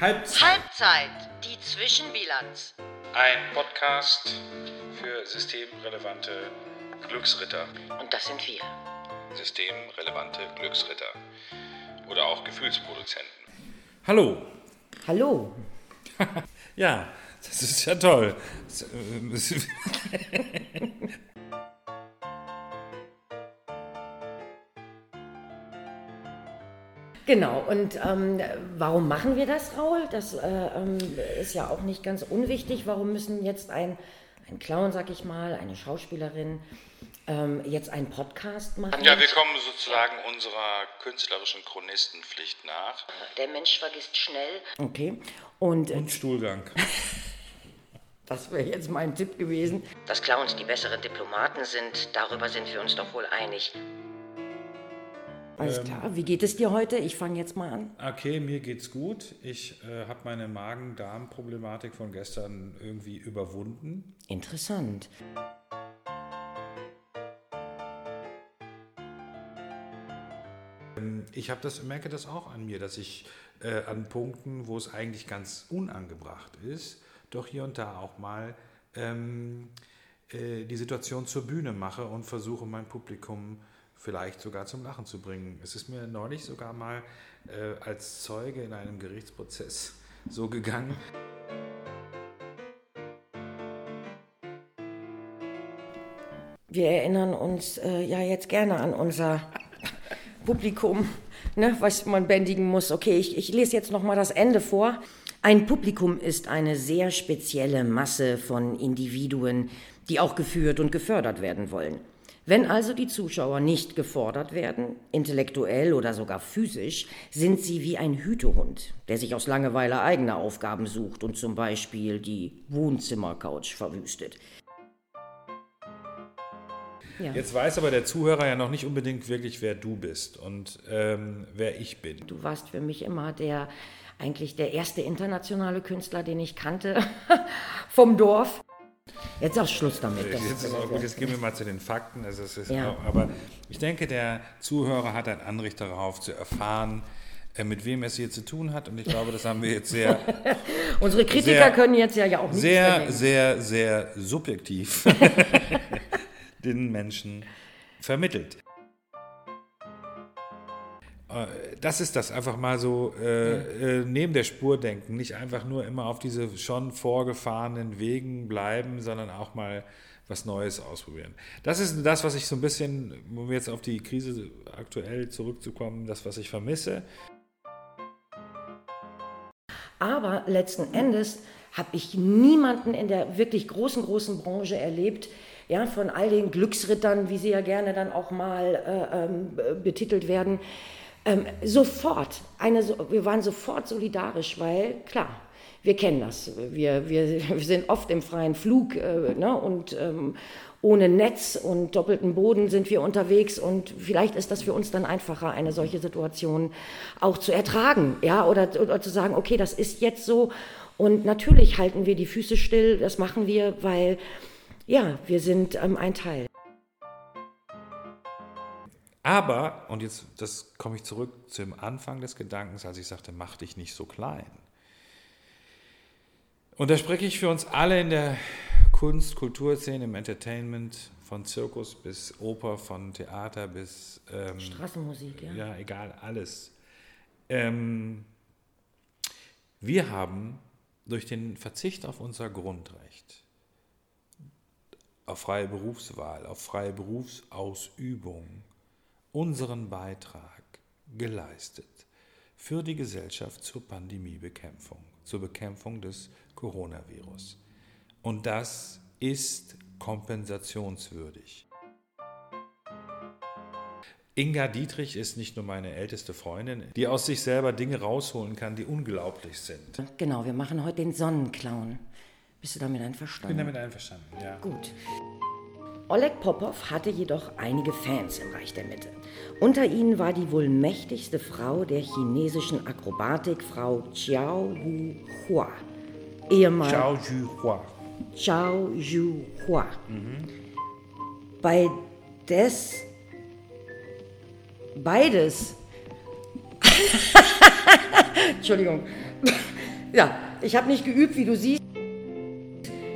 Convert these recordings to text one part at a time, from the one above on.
Halbzeit. Halbzeit, die Zwischenbilanz. Ein Podcast für systemrelevante Glücksritter. Und das sind wir. Systemrelevante Glücksritter. Oder auch Gefühlsproduzenten. Hallo. Hallo. Ja, das ist ja toll. Genau, und ähm, warum machen wir das, Raul? Das äh, ähm, ist ja auch nicht ganz unwichtig. Warum müssen jetzt ein, ein Clown, sag ich mal, eine Schauspielerin ähm, jetzt einen Podcast machen? Ja, wir kommen sozusagen unserer künstlerischen Chronistenpflicht nach. Der Mensch vergisst schnell. Okay, und, äh, Und Stuhlgang. das wäre jetzt mein Tipp gewesen. Dass Clowns die besseren Diplomaten sind, darüber sind wir uns doch wohl einig. Alles klar, wie geht es dir heute? Ich fange jetzt mal an. Okay, mir geht's gut. Ich äh, habe meine Magen-Darm-Problematik von gestern irgendwie überwunden. Interessant. Ich habe das, merke das auch an mir, dass ich äh, an Punkten, wo es eigentlich ganz unangebracht ist, doch hier und da auch mal ähm, äh, die Situation zur Bühne mache und versuche, mein Publikum vielleicht sogar zum Lachen zu bringen. Es ist mir neulich sogar mal äh, als Zeuge in einem Gerichtsprozess so gegangen. Wir erinnern uns äh, ja jetzt gerne an unser Publikum, ne, was man bändigen muss. Okay, ich, ich lese jetzt noch mal das Ende vor. Ein Publikum ist eine sehr spezielle Masse von Individuen, die auch geführt und gefördert werden wollen. Wenn also die Zuschauer nicht gefordert werden, intellektuell oder sogar physisch, sind sie wie ein Hütehund, der sich aus Langeweile eigene Aufgaben sucht und zum Beispiel die Wohnzimmercouch verwüstet. Ja. Jetzt weiß aber der Zuhörer ja noch nicht unbedingt wirklich, wer du bist und ähm, wer ich bin. Du warst für mich immer der, eigentlich der erste internationale Künstler, den ich kannte, vom Dorf. Jetzt auch Schluss damit. Das Jetzt, ist auch gut, jetzt gehen wir mal zu den Fakten. Also ist Ja. auch, aber ich denke, der Zuhörer hat ein Anrecht darauf zu erfahren, äh, mit wem es hier zu tun hat. Und ich glaube, das haben wir jetzt sehr, Unsere Kritiker Sehr- können jetzt ja, ja auch nicht sehr, sehr, sehr subjektiv den Menschen vermittelt. Äh, Das ist das, einfach mal so äh, äh, neben der Spur denken, nicht einfach nur immer auf diese schon vorgefahrenen Wegen bleiben, sondern auch mal was Neues ausprobieren. Das ist das, was ich so ein bisschen, um jetzt auf die Krise aktuell zurückzukommen, das, was ich vermisse. Aber letzten Endes habe ich niemanden in der wirklich großen, großen Branche erlebt, ja, von all den Glücksrittern, wie sie ja gerne dann auch mal äh, ähm, äh, betitelt werden, ähm, sofort, eine, wir waren sofort solidarisch, weil klar, wir kennen das. Wir, wir, wir sind oft im freien Flug äh, ne, und ähm, ohne Netz und doppelten Boden sind wir unterwegs und vielleicht ist das für uns dann einfacher, eine solche Situation auch zu ertragen, ja, oder, oder zu sagen, okay, das ist jetzt so und natürlich halten wir die Füße still, das machen wir, weil ja, wir sind ähm, ein Teil. Aber, und jetzt das komme ich zurück zum Anfang des Gedankens, als ich sagte, mach dich nicht so klein. Und da spreche ich für uns alle in der Kunst, Kulturszene, im Entertainment, von Zirkus bis Oper, von Theater bis, ähm, Straßenmusik, ja. ja, egal, alles. Ähm, wir haben durch den Verzicht auf unser Grundrecht, auf freie Berufswahl, auf freie Berufsausübung, unseren Beitrag geleistet für die Gesellschaft zur Pandemiebekämpfung, zur Bekämpfung des Coronavirus. Und das ist kompensationswürdig. Inga Dietrich ist nicht nur meine älteste Freundin, die aus sich selber Dinge rausholen kann, die unglaublich sind. Genau, wir machen heute den Sonnenclown. Bist du damit Ich bin einverstanden? damit einverstanden, ja. Gut. Oleg Popov hatte jedoch einige Fans im Reich der Mitte. Unter ihnen war die wohl mächtigste Frau der chinesischen Akrobatik, Frau Chiao Wu Hua. Ehemal Zhao Juhua. Zhao Yu Hua. Bei des beides Entschuldigung. Ja, ich habe nicht geübt, wie du siehst.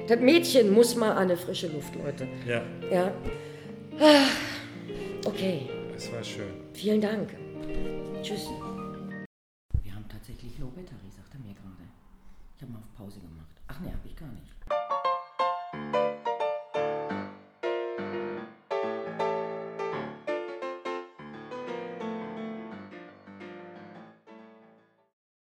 Das Mädchen muss mal an eine frische Luft, Leute. Ja, Ja. Ah, Okay, es war schön. vielen Dank. Tschüss. Wir haben tatsächlich Low Battery, sagt er mir gerade. Ich habe mal auf Pause gemacht. Ach nee, habe ich gar nicht.